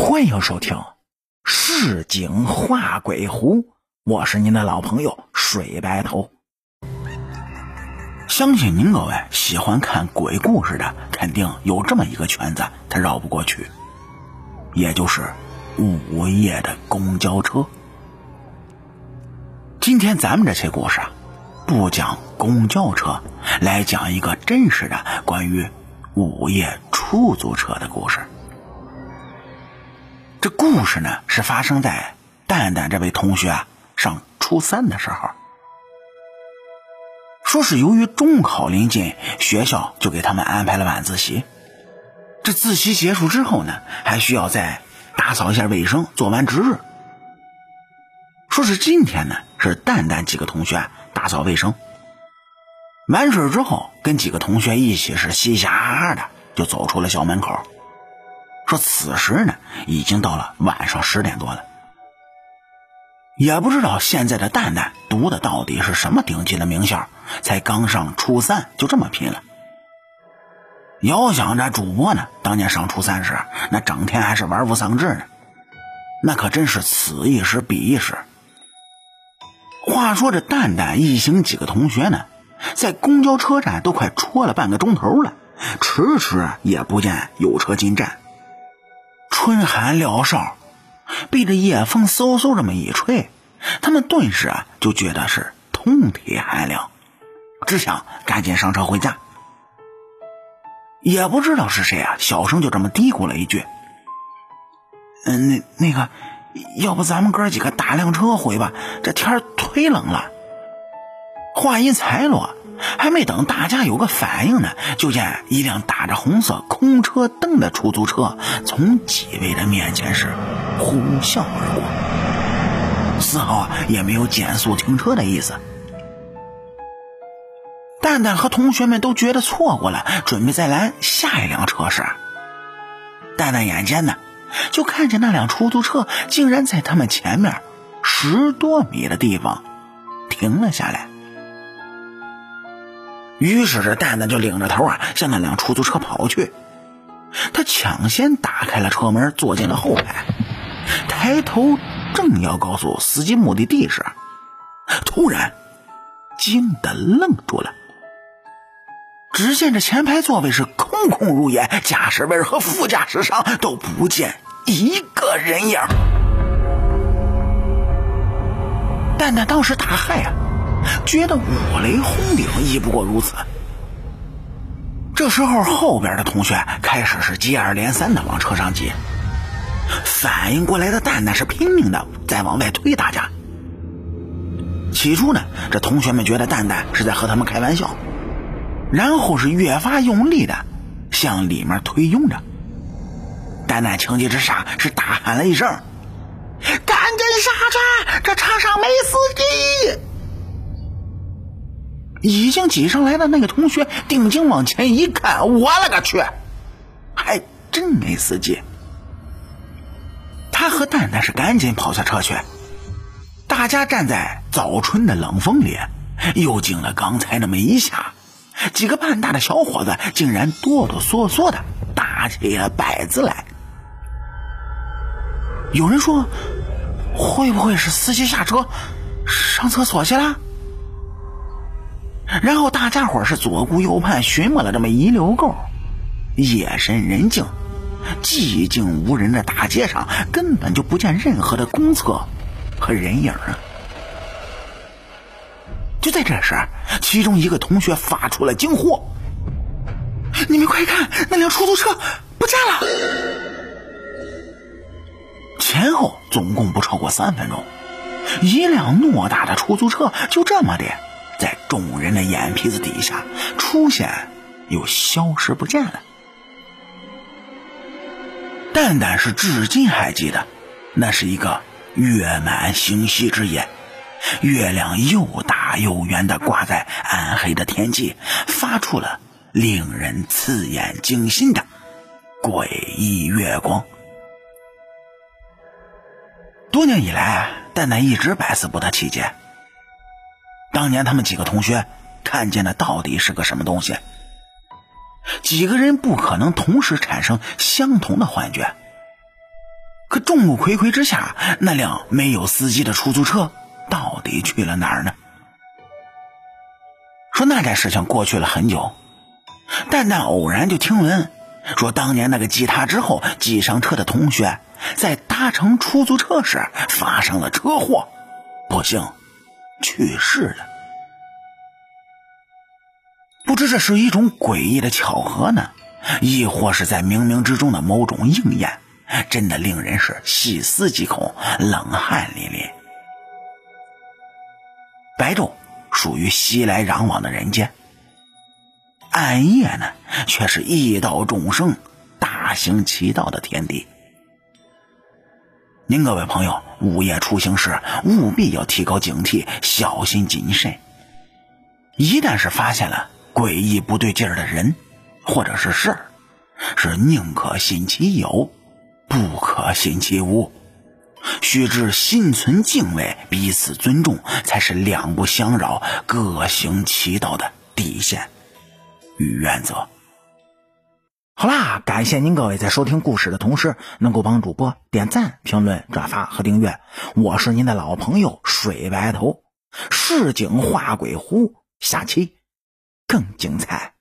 欢迎收听《市井画鬼狐》，我是您的老朋友水白头。相信您各位喜欢看鬼故事的，肯定有这么一个圈子，他绕不过去，也就是午夜的公交车。今天咱们这些故事啊，不讲公交车，来讲一个真实的关于午夜出租车的故事。这故事呢，是发生在蛋蛋这位同学啊上初三的时候。说是由于中考临近，学校就给他们安排了晚自习。这自习结束之后呢，还需要再打扫一下卫生，做完值日。说是今天呢，是蛋蛋几个同学打扫卫生，完事之后，跟几个同学一起是嘻嘻哈哈的就走出了校门口。说此时呢，已经到了晚上十点多了，也不知道现在的蛋蛋读的到底是什么顶级的名校，才刚上初三就这么拼了。遥想着主播呢，当年上初三时，那整天还是玩物丧志呢，那可真是此一时彼一时。话说这蛋蛋一行几个同学呢，在公交车站都快戳了半个钟头了，迟迟也不见有车进站。春寒料峭，被这夜风嗖嗖这么一吹，他们顿时啊就觉得是通体寒凉，只想赶紧上车回家。也不知道是谁啊，小声就这么嘀咕了一句：“嗯，那那个，要不咱们哥几个打辆车回吧？这天忒冷了。”话音才落。还没等大家有个反应呢，就见一辆打着红色空车灯的出租车从几位的面前是呼啸而过，丝毫也没有减速停车的意思。蛋蛋和同学们都觉得错过了，准备再拦下一辆车时，蛋蛋眼尖呢，就看见那辆出租车竟然在他们前面十多米的地方停了下来。于是这蛋蛋就领着头啊向那辆出租车跑去，他抢先打开了车门，坐进了后排，抬头正要告诉司机目的地时，突然惊得愣住了。只见这前排座位是空空如也，驾驶位和副驾驶上都不见一个人影。蛋蛋当时大骇啊！觉得五雷轰顶亦不过如此。这时候，后边的同学开始是接二连三的往车上挤，反应过来的蛋蛋是拼命的在往外推大家。起初呢，这同学们觉得蛋蛋是在和他们开玩笑，然后是越发用力的向里面推拥着。蛋蛋情急之下是大喊了一声：“赶紧刹车，这车上没司机！”已经挤上来的那个同学定睛往前一看，我勒个去，还真没司机。他和蛋蛋是赶紧跑下车去。大家站在早春的冷风里，又惊了刚才那么一下，几个半大的小伙子竟然哆哆嗦嗦的打起了摆子来。有人说：“会不会是司机下车上厕所去了？”然后大家伙是左顾右盼，寻摸了这么一溜够，夜深人静、寂静无人的大街上，根本就不见任何的公厕和人影啊！就在这时，其中一个同学发出了惊呼：“你们快看，那辆出租车不见了！”前后总共不超过三分钟，一辆偌大的出租车就这么的。在众人的眼皮子底下出现，又消失不见了。蛋蛋是至今还记得，那是一个月满星稀之夜，月亮又大又圆的挂在暗黑的天际，发出了令人刺眼惊心的诡异月光。多年以来，蛋蛋一直百思不得其解。当年他们几个同学看见的到底是个什么东西？几个人不可能同时产生相同的幻觉。可众目睽睽之下，那辆没有司机的出租车到底去了哪儿呢？说那件事情过去了很久，蛋蛋偶然就听闻，说当年那个继他之后挤上车的同学，在搭乘出租车时发生了车祸，不幸去世了。不知这是一种诡异的巧合呢，亦或是在冥冥之中的某种应验？真的令人是细思极恐，冷汗淋漓。白昼属于熙来攘往的人间，暗夜呢却是异道众生大行其道的天地。您各位朋友，午夜出行时务必要提高警惕，小心谨慎。一旦是发现了诡异不对劲儿的人或者是事儿，是宁可信其有。不可信其无，须知心存敬畏，彼此尊重，才是两不相扰、各行其道的底线与原则。好啦，感谢您各位在收听故事的同时，能够帮主播点赞、评论、转发和订阅。我是您的老朋友水白头，市井画鬼狐，下期更精彩。